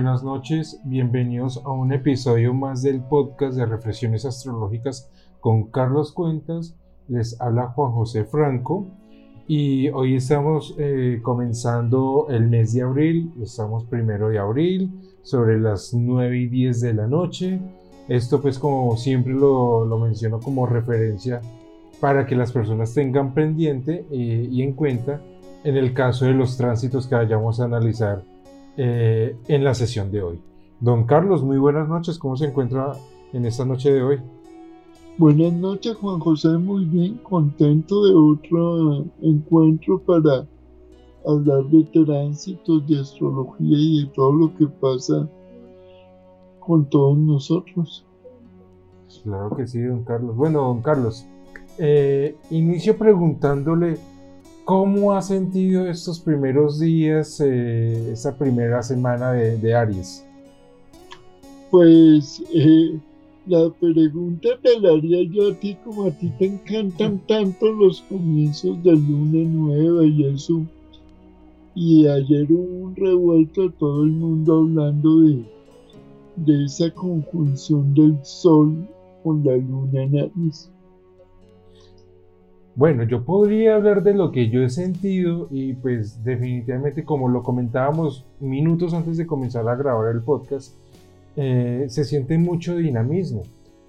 Buenas noches, bienvenidos a un episodio más del podcast de Reflexiones Astrológicas con Carlos Cuentas. Les habla Juan José Franco y hoy estamos eh, comenzando el mes de abril, estamos primero de abril, sobre las 9 y 10 de la noche. Esto pues como siempre lo, lo menciono como referencia para que las personas tengan pendiente eh, y en cuenta en el caso de los tránsitos que vayamos a analizar eh, en la sesión de hoy. Don Carlos, muy buenas noches, ¿cómo se encuentra en esta noche de hoy? Buenas noches, Juan José, muy bien, contento de otro encuentro para hablar de tránsitos, de astrología y de todo lo que pasa con todos nosotros. Claro que sí, don Carlos. Bueno, don Carlos, eh, inicio preguntándole cómo ha sentido estos primeros días, eh, esta primera semana de, Aries. Pues eh, la pregunta te la haría yo a ti, como a ti te encantan tanto los comienzos de luna nueva y eso. Y ayer hubo un revuelto de todo el mundo hablando de, de esa conjunción del sol con la luna en Aries. Bueno, yo podría hablar de lo que yo he sentido y pues definitivamente como lo comentábamos minutos antes de comenzar a grabar el podcast, eh, se siente mucho dinamismo.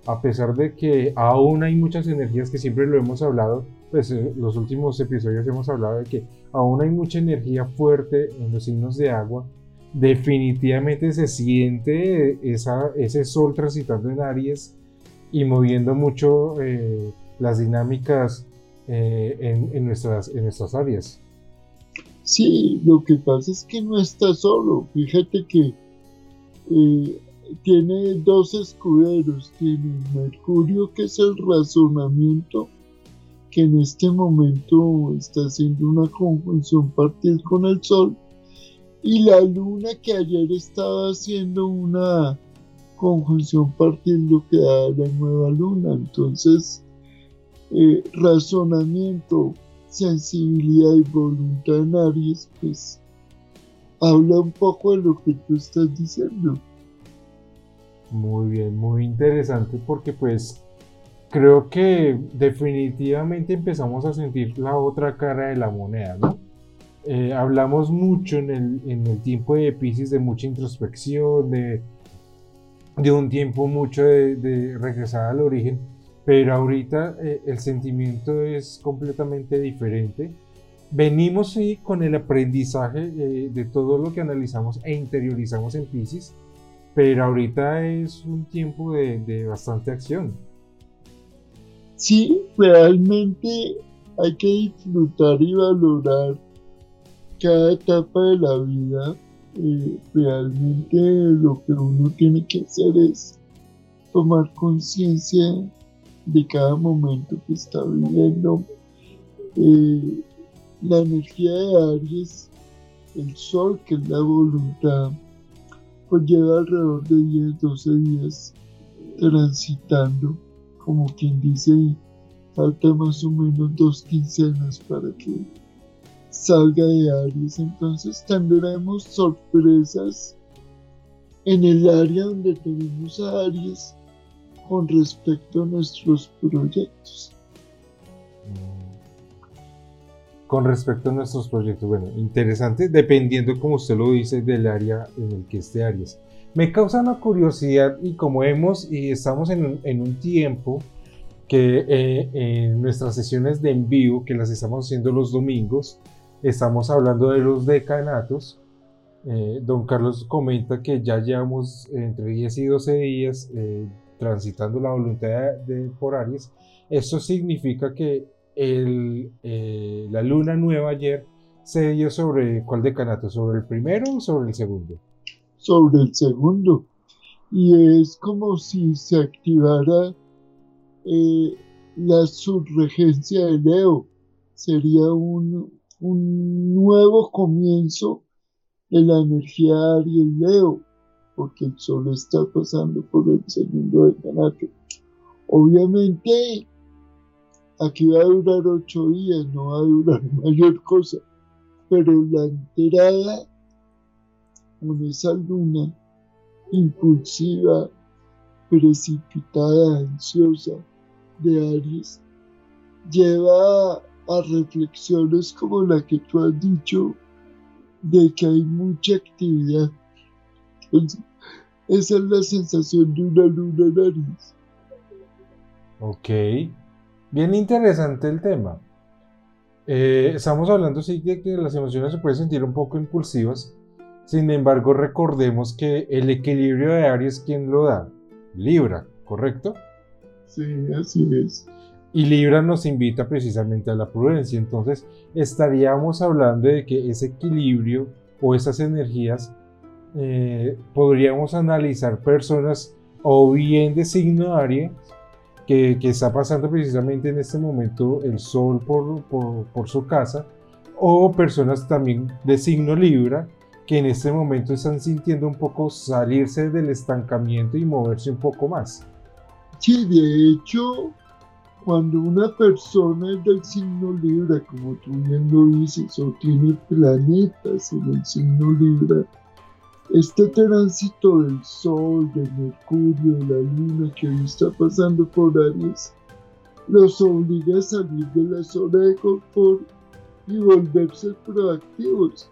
A pesar de que aún hay muchas energías que siempre lo hemos hablado, pues eh, los últimos episodios hemos hablado de que aún hay mucha energía fuerte en los signos de agua, definitivamente se siente esa, ese sol transitando en Aries y moviendo mucho eh, las dinámicas eh, en, nuestras, en nuestras áreas. Sí, lo que pasa es que no está solo. Fíjate que eh, tiene dos escuderos. Tiene Mercurio, que es el razonamiento, que en este momento está haciendo una conjunción partir con el Sol. Y la Luna, que ayer estaba haciendo una conjunción partir lo que da la nueva Luna. Entonces, eh, razonamiento, sensibilidad y voluntad en Aries, pues habla un poco de lo que tú estás diciendo. Muy bien, muy interesante porque pues creo que definitivamente empezamos a sentir la otra cara de la moneda, ¿no? Eh, hablamos mucho en el, en el, tiempo de Pisces de mucha introspección, de, de un tiempo mucho de, de regresar al origen, pero ahorita eh, el sentimiento es completamente diferente. Venimos sí con el aprendizaje eh, de todo lo que analizamos e interiorizamos en Pisces, pero ahorita es un tiempo de, bastante acción. Sí, realmente hay que disfrutar y valorar cada etapa de la vida. Eh, realmente lo que uno tiene que hacer es tomar conciencia de cada momento que está viviendo. Eh, la energía de Aries, el sol que es la voluntad, pues lleva alrededor de 10, 12 días transitando, como quien dice, falta más o menos dos quincenas para que salga de Aries. Entonces tendremos sorpresas en el área donde tenemos a Aries con respecto a nuestros proyectos. Con respecto a nuestros proyectos, bueno, interesante, dependiendo, como usted lo dice, del área en el que esté Aries. Me causa una curiosidad y como vemos y estamos en, en un tiempo que eh, en nuestras sesiones de en vivo, que las estamos haciendo los domingos, estamos hablando de los decanatos. Eh, don Carlos comenta que ya llevamos entre 10 y 12 días eh, transitando la voluntad de, por Aries, eso significa que eh, la luna nueva ayer se dio sobre cuál decanato, sobre el primero o sobre el segundo? Sobre el segundo. Y es como si se activara eh, la subregencia de Leo. Sería un, nuevo comienzo de la energía Aries Leo porque el sol está pasando por el segundo decanato. Obviamente, aquí va a durar ocho días, no va a durar mayor cosa, pero la entrada con esa luna impulsiva, precipitada, ansiosa de Aries, lleva a reflexiones como la que tú has dicho de que hay mucha actividad. Esa es la sensación de una luna en Aries. Ok, bien interesante el tema. Eh, estamos hablando sí de que las emociones se pueden sentir un poco impulsivas, sin embargo recordemos que el equilibrio de Aries, ¿quién lo da? Libra, ¿correcto? Sí, así es. Y Libra nos invita precisamente a la prudencia, entonces estaríamos hablando de que ese equilibrio o esas energías eh, podríamos analizar personas o bien de signo Aries que, está pasando precisamente en este momento el sol por, por, su casa, o personas también de signo Libra que en este momento están sintiendo un poco salirse del estancamiento y moverse un poco más. Sí, de hecho, cuando una persona es del signo Libra, como tú bien lo dices, o tiene planetas en el signo Libra, este tránsito del Sol, del Mercurio, de la Luna que hoy está pasando por Aries, los obliga a salir de la zona de confort y volverse proactivos.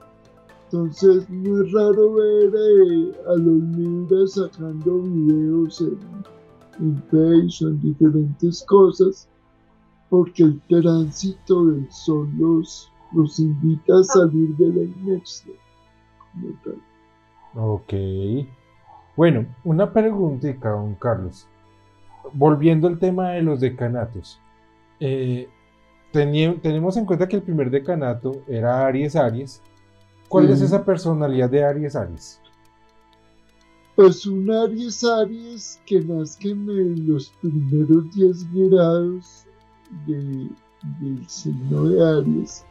Entonces no es raro ver eh, a los Libras sacando videos en, en Facebook, en diferentes cosas, porque el tránsito del Sol los, invita a salir de la inercia. Ok. Bueno, una preguntita, don Carlos. Volviendo al tema de los decanatos. Eh, tenemos en cuenta que el primer decanato era Aries Aries. ¿Cuál es esa personalidad de Aries Aries? Pues un Aries Aries que nazca en los primeros 10 grados del signo de Aries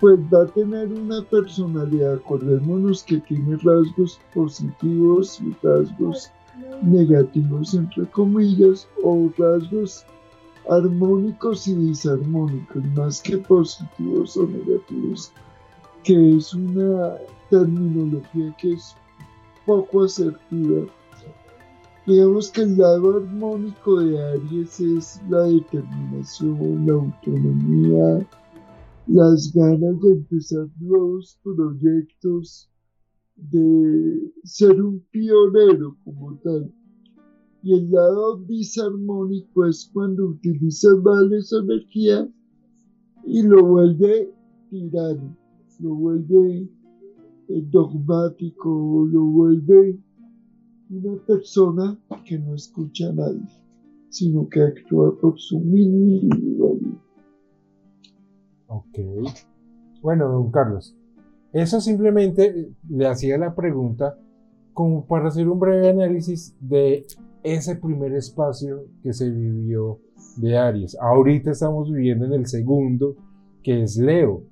pues va a tener una personalidad. Acordémonos que tiene rasgos positivos y rasgos negativos, entre comillas, o rasgos armónicos y disarmónicos, más que positivos o negativos, que es una terminología que es poco asertiva. Digamos que el lado armónico de Aries es la determinación, la autonomía, las ganas de empezar nuevos proyectos, de ser un pionero como tal. Y el lado disarmónico es cuando utiliza mal esa energía y lo vuelve tirano, lo vuelve eh, dogmático, lo vuelve una persona que no escucha a nadie, sino que actúa por su individualidad. Ok. Bueno, don Carlos, eso simplemente le hacía la pregunta como para hacer un breve análisis de ese primer espacio que se vivió de Aries. Ahorita estamos viviendo en el segundo, que es Leo.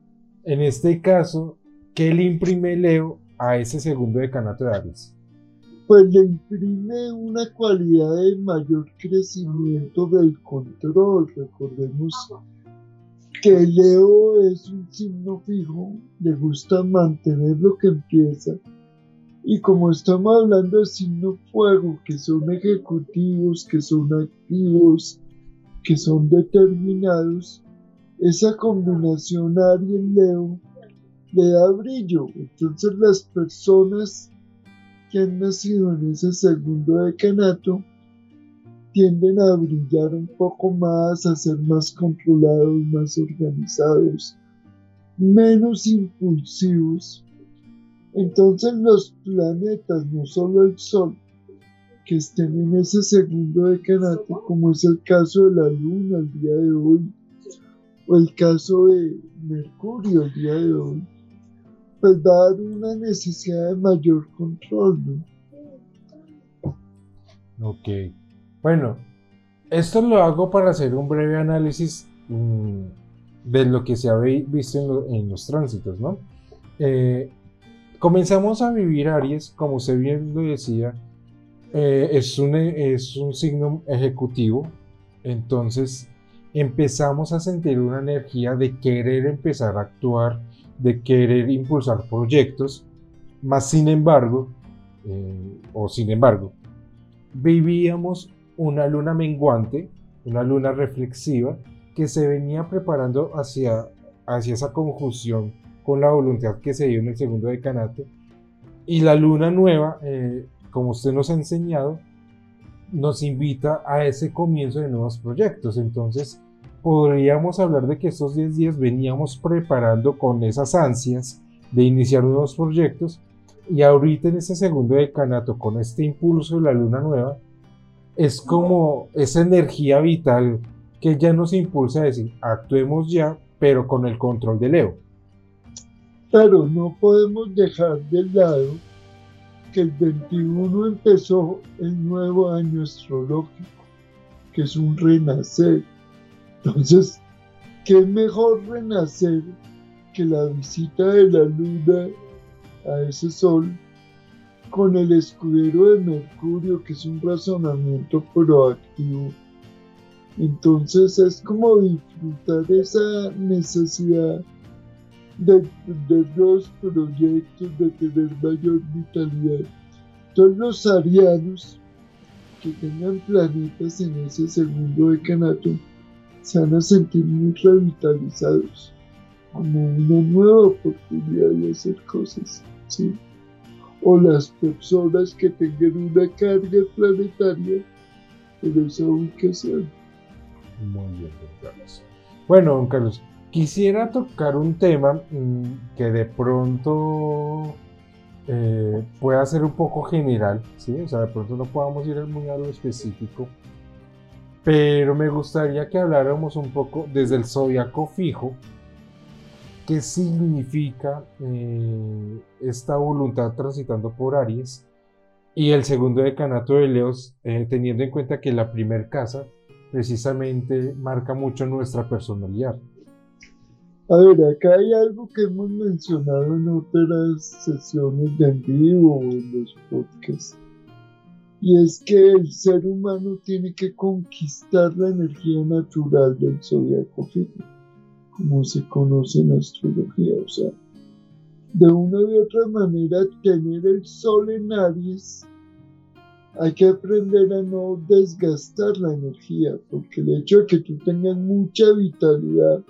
En este caso, ¿qué le imprime Leo a ese segundo decanato de Aries? Pues le imprime una cualidad de mayor crecimiento del control. Recordemos que Leo es un signo fijo, le gusta mantener lo que empieza. Y como estamos hablando de signo fuego, que son ejecutivos, que son activos, que son determinados, esa combinación Aries-Leo le da brillo. Entonces las personas que han nacido en ese segundo decanato tienden a brillar un poco más, a ser más controlados, más organizados, menos impulsivos. Entonces los planetas, no solo el Sol, que estén en ese segundo decanato, como es el caso de la Luna el día de hoy, o el caso de Mercurio el día de hoy, pues va a dar una necesidad de mayor control, ¿no? Ok. Bueno, esto lo hago para hacer un breve análisis mm, de lo que se ha visto en, los tránsitos, ¿no? Eh, comenzamos a vivir Aries, como usted bien lo decía, eh, es, un, es un signo ejecutivo, entonces empezamos a sentir una energía de querer empezar a actuar, de querer impulsar proyectos, Más sin embargo, eh, o sin embargo, vivíamos una luna menguante, una luna reflexiva, que se venía preparando hacia, hacia esa conjunción con la voluntad que se dio en el segundo decanato. Y la luna nueva, eh, como usted nos ha enseñado, nos invita a ese comienzo de nuevos proyectos. Entonces, podríamos hablar de que estos 10 días veníamos preparando con esas ansias de iniciar nuevos proyectos y ahorita en este segundo decanato con este impulso de la luna nueva es como esa energía vital que ya nos impulsa a decir actuemos ya pero con el control de Leo. Pero no podemos dejar de lado que el 21 empezó el nuevo año astrológico, que es un renacer. Entonces, ¿qué mejor renacer que la visita de la luna a ese sol con el escudero de Mercurio, que es un razonamiento proactivo? Entonces es como disfrutar esa necesidad de, de los proyectos, de tener mayor vitalidad. Todos los arianos que tengan planetas en ese segundo decanato se van a sentir muy revitalizados, como una nueva oportunidad de hacer cosas, ¿sí? O las personas que tengan una carga planetaria en esa ubicación. Muy bien, don Carlos. Bueno, don Carlos, Quisiera tocar un tema mm, que de pronto eh, pueda ser un poco general, ¿sí? O sea, de pronto no podamos ir muy a lo específico, pero me gustaría que habláramos un poco desde el zodiaco fijo, qué significa eh, esta voluntad transitando por Aries y el segundo decanato de Leos, eh, teniendo en cuenta que la primer casa precisamente marca mucho nuestra personalidad. A ver, acá hay algo que hemos mencionado en otras sesiones de en vivo o en los podcasts. Y es que el ser humano tiene que conquistar la energía natural del zodiaco fijo, como se conoce en astrología. O sea, de una u otra manera, tener el sol en Aries, hay que aprender a no desgastar la energía, porque el hecho de que tú tengas mucha vitalidad,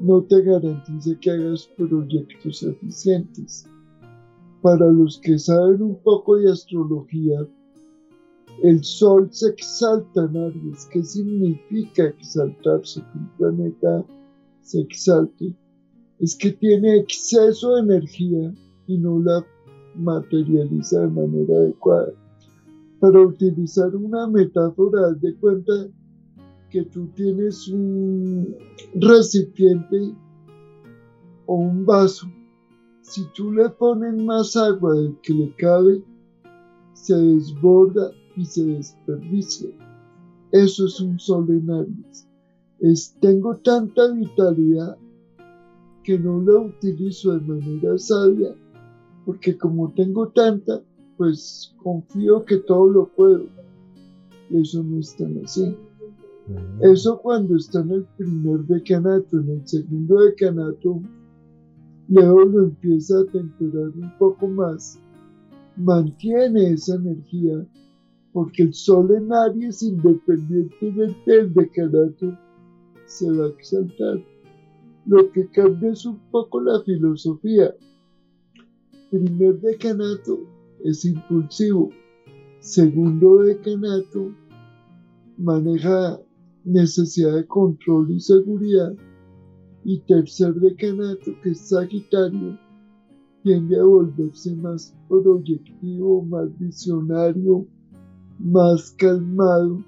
no te garantiza que hagas proyectos eficientes. Para los que saben un poco de astrología, el Sol se exalta en Aries. ¿Qué significa exaltarse? Que un planeta se exalte. Es que tiene exceso de energía y no la materializa de manera adecuada. Para utilizar una metáfora, de cuenta que tú tienes un recipiente o un vaso, si tú le pones más agua del que le cabe, se desborda y se desperdicia. Eso es un sol en Aries. Es, tengo tanta vitalidad que no la utilizo de manera sabia, porque como tengo tanta, pues confío que todo lo puedo. Eso no es tan así. Eso cuando está en el primer decanato, en el segundo decanato, Leo lo empieza a temperar un poco más, mantiene esa energía, porque el sol en Aries, independientemente del decanato, se va a exaltar. Lo que cambia es un poco la filosofía. Primer decanato es impulsivo. Segundo decanato maneja necesidad de control y seguridad. Y tercer decanato, que es Sagitario, tiende a volverse más proyectivo, más visionario, más calmado.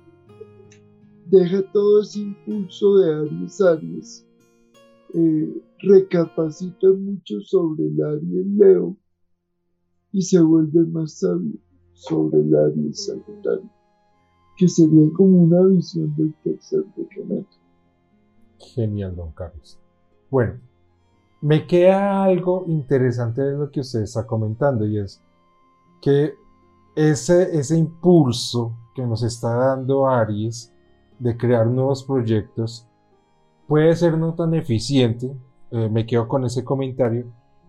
Deja todo ese impulso de Aries Aries. Eh, recapacita mucho sobre el Aries Leo y se vuelve más sabio sobre el Aries Sagitario que sería como una visión del tercer decanato. Genial, don Carlos. Bueno, me queda algo interesante de lo que usted está comentando y es que ese, ese impulso que nos está dando Aries de crear nuevos proyectos puede ser no tan eficiente, eh, me quedo con ese comentario,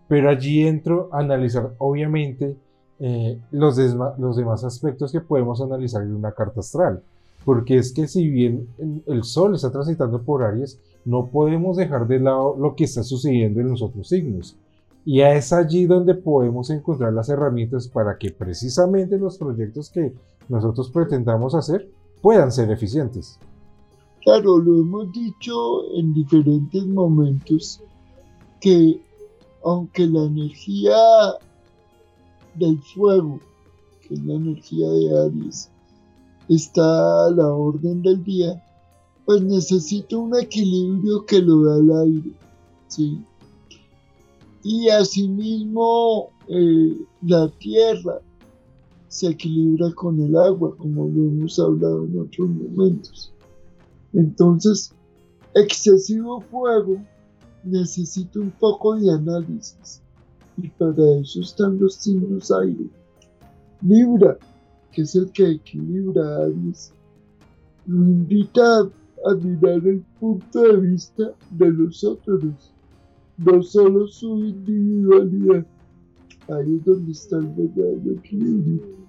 pero allí entro a analizar, obviamente, eh, los, los demás aspectos que podemos analizar en una carta astral. Porque es que si bien el Sol está transitando por Aries, no podemos dejar de lado lo que está sucediendo en los otros signos. Y es allí donde podemos encontrar las herramientas para que precisamente los proyectos que nosotros pretendamos hacer puedan ser eficientes. Claro, lo hemos dicho en diferentes momentos que aunque la energía del fuego, que es la energía de Aries, está a la orden del día, pues necesita un equilibrio que lo da el aire, ¿sí? Y asimismo eh, la tierra se equilibra con el agua, como lo hemos hablado en otros momentos. Entonces, excesivo fuego necesita un poco de análisis. Y para eso están los signos aire. Libra, que es el que equilibra a Aries, lo invita a, mirar el punto de vista de los otros, no solo su individualidad. Ahí es donde está el verdadero equilibrio.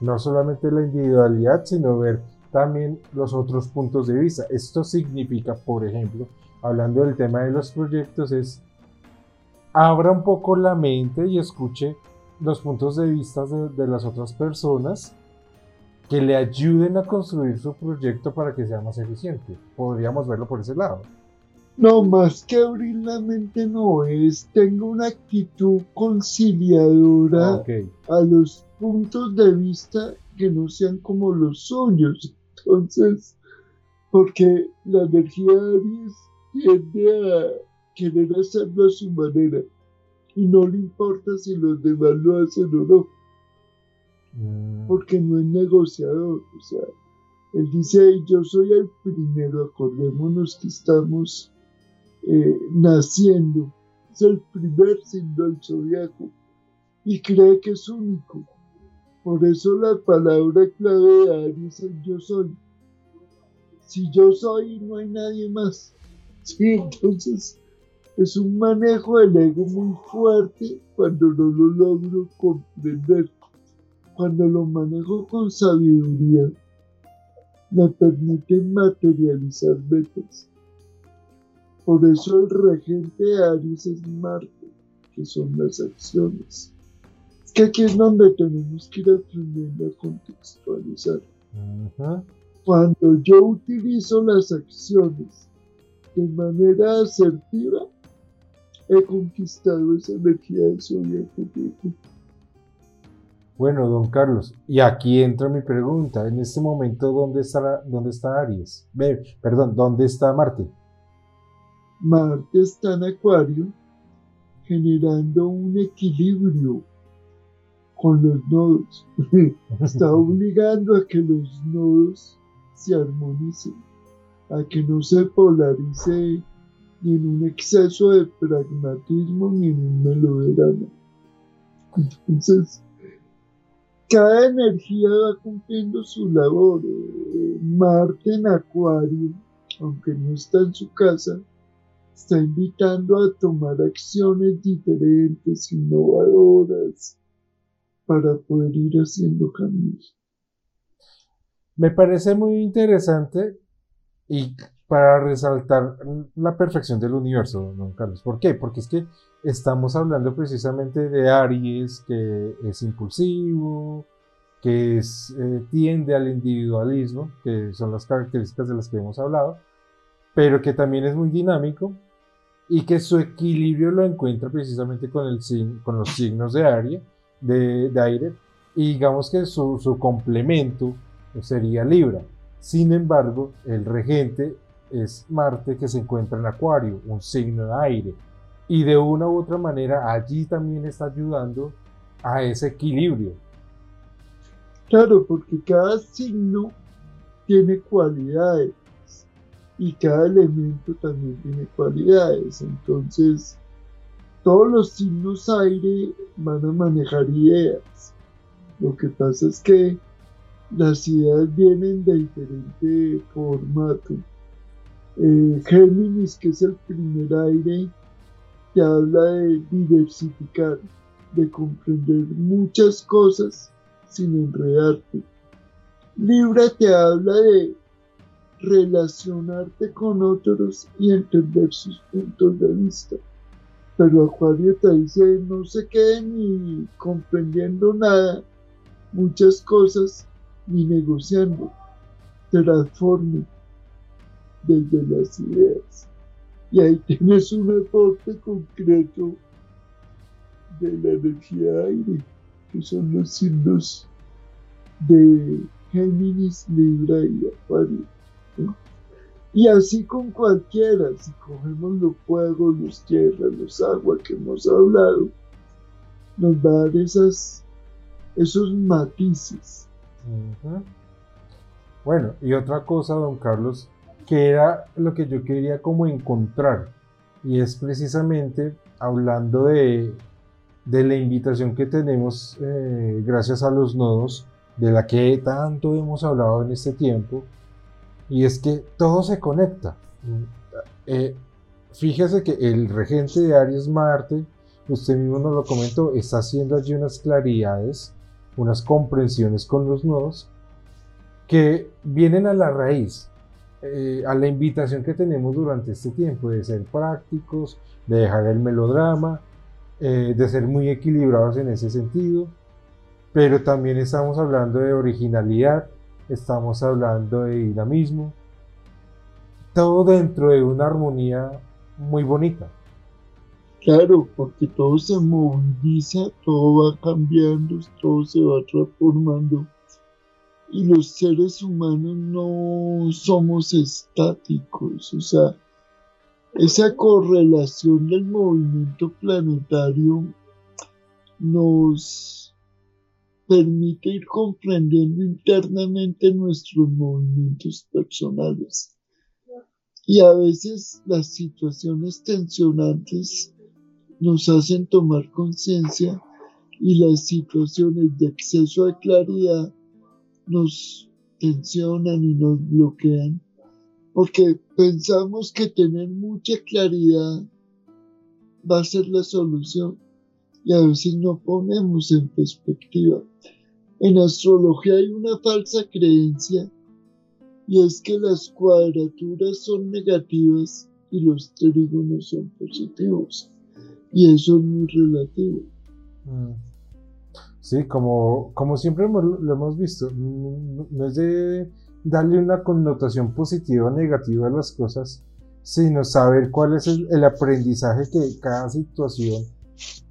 No solamente la individualidad, sino ver también los otros puntos de vista. Esto significa, por ejemplo, hablando del tema de los proyectos, es abra un poco la mente y escuche los puntos de vista de, las otras personas que le ayuden a construir su proyecto para que sea más eficiente. Podríamos verlo por ese lado. No, más que abrir la mente no es, tengo una actitud conciliadora a los puntos de vista que no sean como los suyos. Entonces, porque la energía de Aries tiende a querer hacerlo a su manera y no le importa si los demás lo hacen o no. Mm. Porque no es negociador. O sea, él dice, yo soy el primero, acordémonos que estamos eh, naciendo. Es el primer signo del zodiaco y cree que es único. Por eso la palabra clave de Aries es yo soy. Si yo soy, no hay nadie más. Sí, entonces es un manejo del ego muy fuerte cuando no lo logro comprender. Cuando lo manejo con sabiduría, me permite materializar metas. Por eso el regente de Aries es Marte, que son las acciones que aquí es donde tenemos que ir aprendiendo a contextualizar. Cuando yo utilizo las acciones de manera asertiva, he conquistado esa energía del zodiaco. Bueno, don Carlos, y aquí entra mi pregunta. En este momento, ¿dónde está, dónde está Aries? perdón, ¿dónde está Marte? Marte está en Acuario, generando un equilibrio con los nodos. Está obligando a que los nodos se armonicen, a que no se polarice ni en un exceso de pragmatismo ni en un melodrama. Entonces, cada energía va cumpliendo su labor. Eh, Marte en Acuario, aunque no está en su casa, está invitando a tomar acciones diferentes, innovadoras, para poder ir haciendo cambios. Me parece muy interesante y para resaltar la perfección del universo, don Carlos. ¿Por qué? Porque es que estamos hablando precisamente de Aries, que es impulsivo, que eh, tiende al individualismo, que son las características de las que hemos hablado, pero que también es muy dinámico y que su equilibrio lo encuentra precisamente con, los signos de de, aire y digamos que su, su, complemento sería Libra. Sin embargo, el regente es Marte que se encuentra en Acuario, un signo de aire. Y de una u otra manera allí también está ayudando a ese equilibrio. Claro, porque cada signo tiene cualidades y cada elemento también tiene cualidades. Entonces, todos los signos aire van a manejar ideas. Lo que pasa es que las ideas vienen de diferente formato. Eh, Géminis, que es el primer aire, te habla de diversificar, de comprender muchas cosas sin enredarte. Libra te habla de relacionarte con otros y entender sus puntos de vista. Pero Acuario te dice no se quede ni comprendiendo nada, muchas cosas, ni negociando. Transforme desde las ideas. Y ahí tienes un aporte concreto de la energía aire, que son los signos de Géminis, Libra y Acuario. Y así con cualquiera, si cogemos los fuegos, los tierras, los aguas que hemos hablado, nos va a dar esas, esos matices. Bueno, y otra cosa, don Carlos, que era lo que yo quería como encontrar, y es precisamente hablando de, de la invitación que tenemos eh, gracias a los nodos, de la que tanto hemos hablado en este tiempo, y es que todo se conecta. Eh, fíjese que el regente de Aries Marte, usted mismo nos lo comentó, está haciendo allí unas claridades, unas comprensiones con los nodos que vienen a la raíz, eh, a la invitación que tenemos durante este tiempo de ser prácticos, de dejar el melodrama, eh, de ser muy equilibrados en ese sentido, pero también estamos hablando de originalidad, estamos hablando de dinamismo, todo dentro de una armonía muy bonita. Claro, porque todo se moviliza, todo va cambiando, todo se va transformando. Y los seres humanos no somos estáticos, o sea, esa correlación del movimiento planetario nos permite ir comprendiendo internamente nuestros movimientos personales. Y a veces las situaciones tensionantes nos hacen tomar conciencia y las situaciones de exceso de claridad nos tensionan y nos bloquean porque pensamos que tener mucha claridad va a ser la solución y a veces no ponemos en perspectiva. En astrología hay una falsa creencia y es que las cuadraturas son negativas y los trígonos son positivos. Y eso es muy relativo. Mm. Sí, como, como siempre lo hemos visto, no es de darle una connotación positiva o negativa a las cosas, sino saber cuál es el aprendizaje que cada situación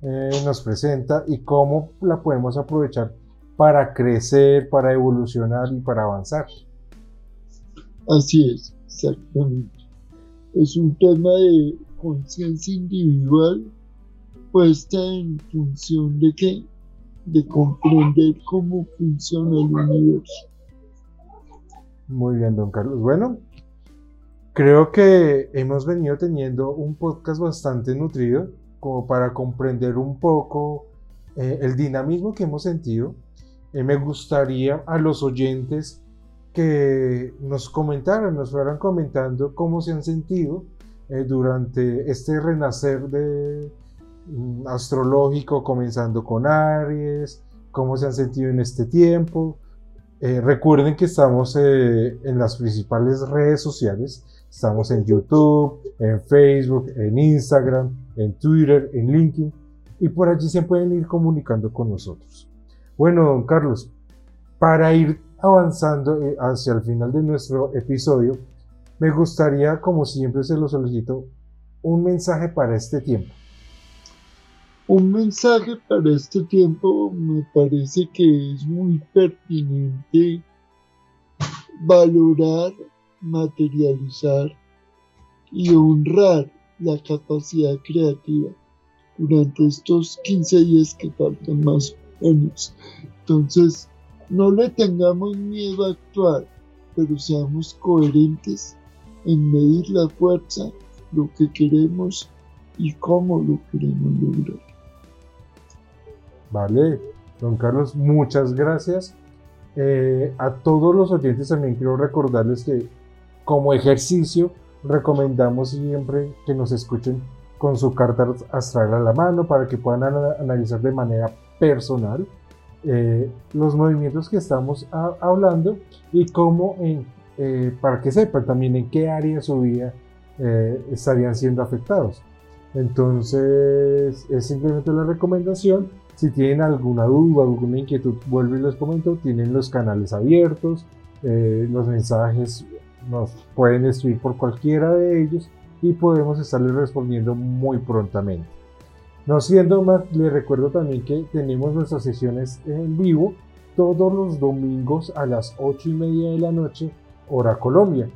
eh, nos presenta y cómo la podemos aprovechar para crecer, para evolucionar y para avanzar. Así es, exactamente. Es un tema de conciencia individual puesta en función de qué? De comprender cómo funciona el universo. Muy bien, don Carlos. Bueno, creo que hemos venido teniendo un podcast bastante nutrido como para comprender un poco eh, el dinamismo que hemos sentido. Eh, me gustaría a los oyentes que nos comentaran, nos fueran comentando cómo se han sentido eh, durante este renacer de, mm, astrológico, comenzando con Aries, cómo se han sentido en este tiempo. recuerden que estamos en las principales redes sociales, estamos en YouTube, en Facebook, en Instagram, en Twitter, en LinkedIn, y por allí se pueden ir comunicando con nosotros. Bueno, don Carlos, para ir avanzando eh, hacia el final de nuestro episodio, me gustaría, como siempre se lo solicito, un mensaje para este tiempo. Un mensaje para este tiempo me parece que es muy pertinente valorar, materializar y honrar la capacidad creativa durante estos 15 días que faltan más o menos. Entonces, no le tengamos miedo a actuar, pero seamos coherentes en medir la fuerza, lo que queremos y cómo lo queremos lograr. Vale, don Carlos, muchas gracias. Eh, a todos los oyentes también quiero recordarles que como ejercicio recomendamos siempre que nos escuchen con su carta astral a la mano para que puedan analizar de manera personal eh, los movimientos que estamos hablando y cómo, eh, para que sepan también en qué área de su vida eh, estarían siendo afectados. Entonces, es simplemente la recomendación. Si tienen alguna duda, alguna inquietud, vuelvo y les comento, tienen los canales abiertos, los mensajes nos pueden escribir por cualquiera de ellos y podemos estarles respondiendo muy prontamente. No siendo más, les recuerdo también que tenemos nuestras sesiones en vivo todos los domingos a las 8 y media de la noche, hora Colombia.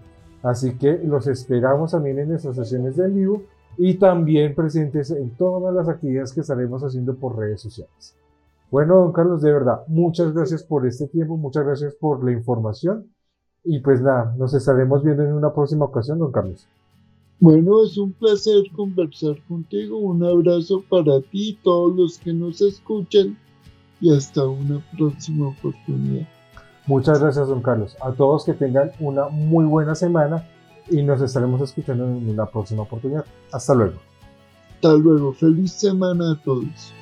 Así que los esperamos también en nuestras sesiones en vivo y también presentes en todas las actividades que estaremos haciendo por redes sociales. Bueno, don Carlos, de verdad, muchas gracias por este tiempo, muchas gracias por la información y pues nada, nos estaremos viendo en una próxima ocasión, don Carlos. Bueno, es un placer conversar contigo. Un abrazo para ti y todos los que nos escuchan y hasta una próxima oportunidad. Muchas gracias, don Carlos. A todos que tengan una muy buena semana y nos estaremos escuchando en una próxima oportunidad. Hasta luego. Hasta luego. Feliz semana a todos.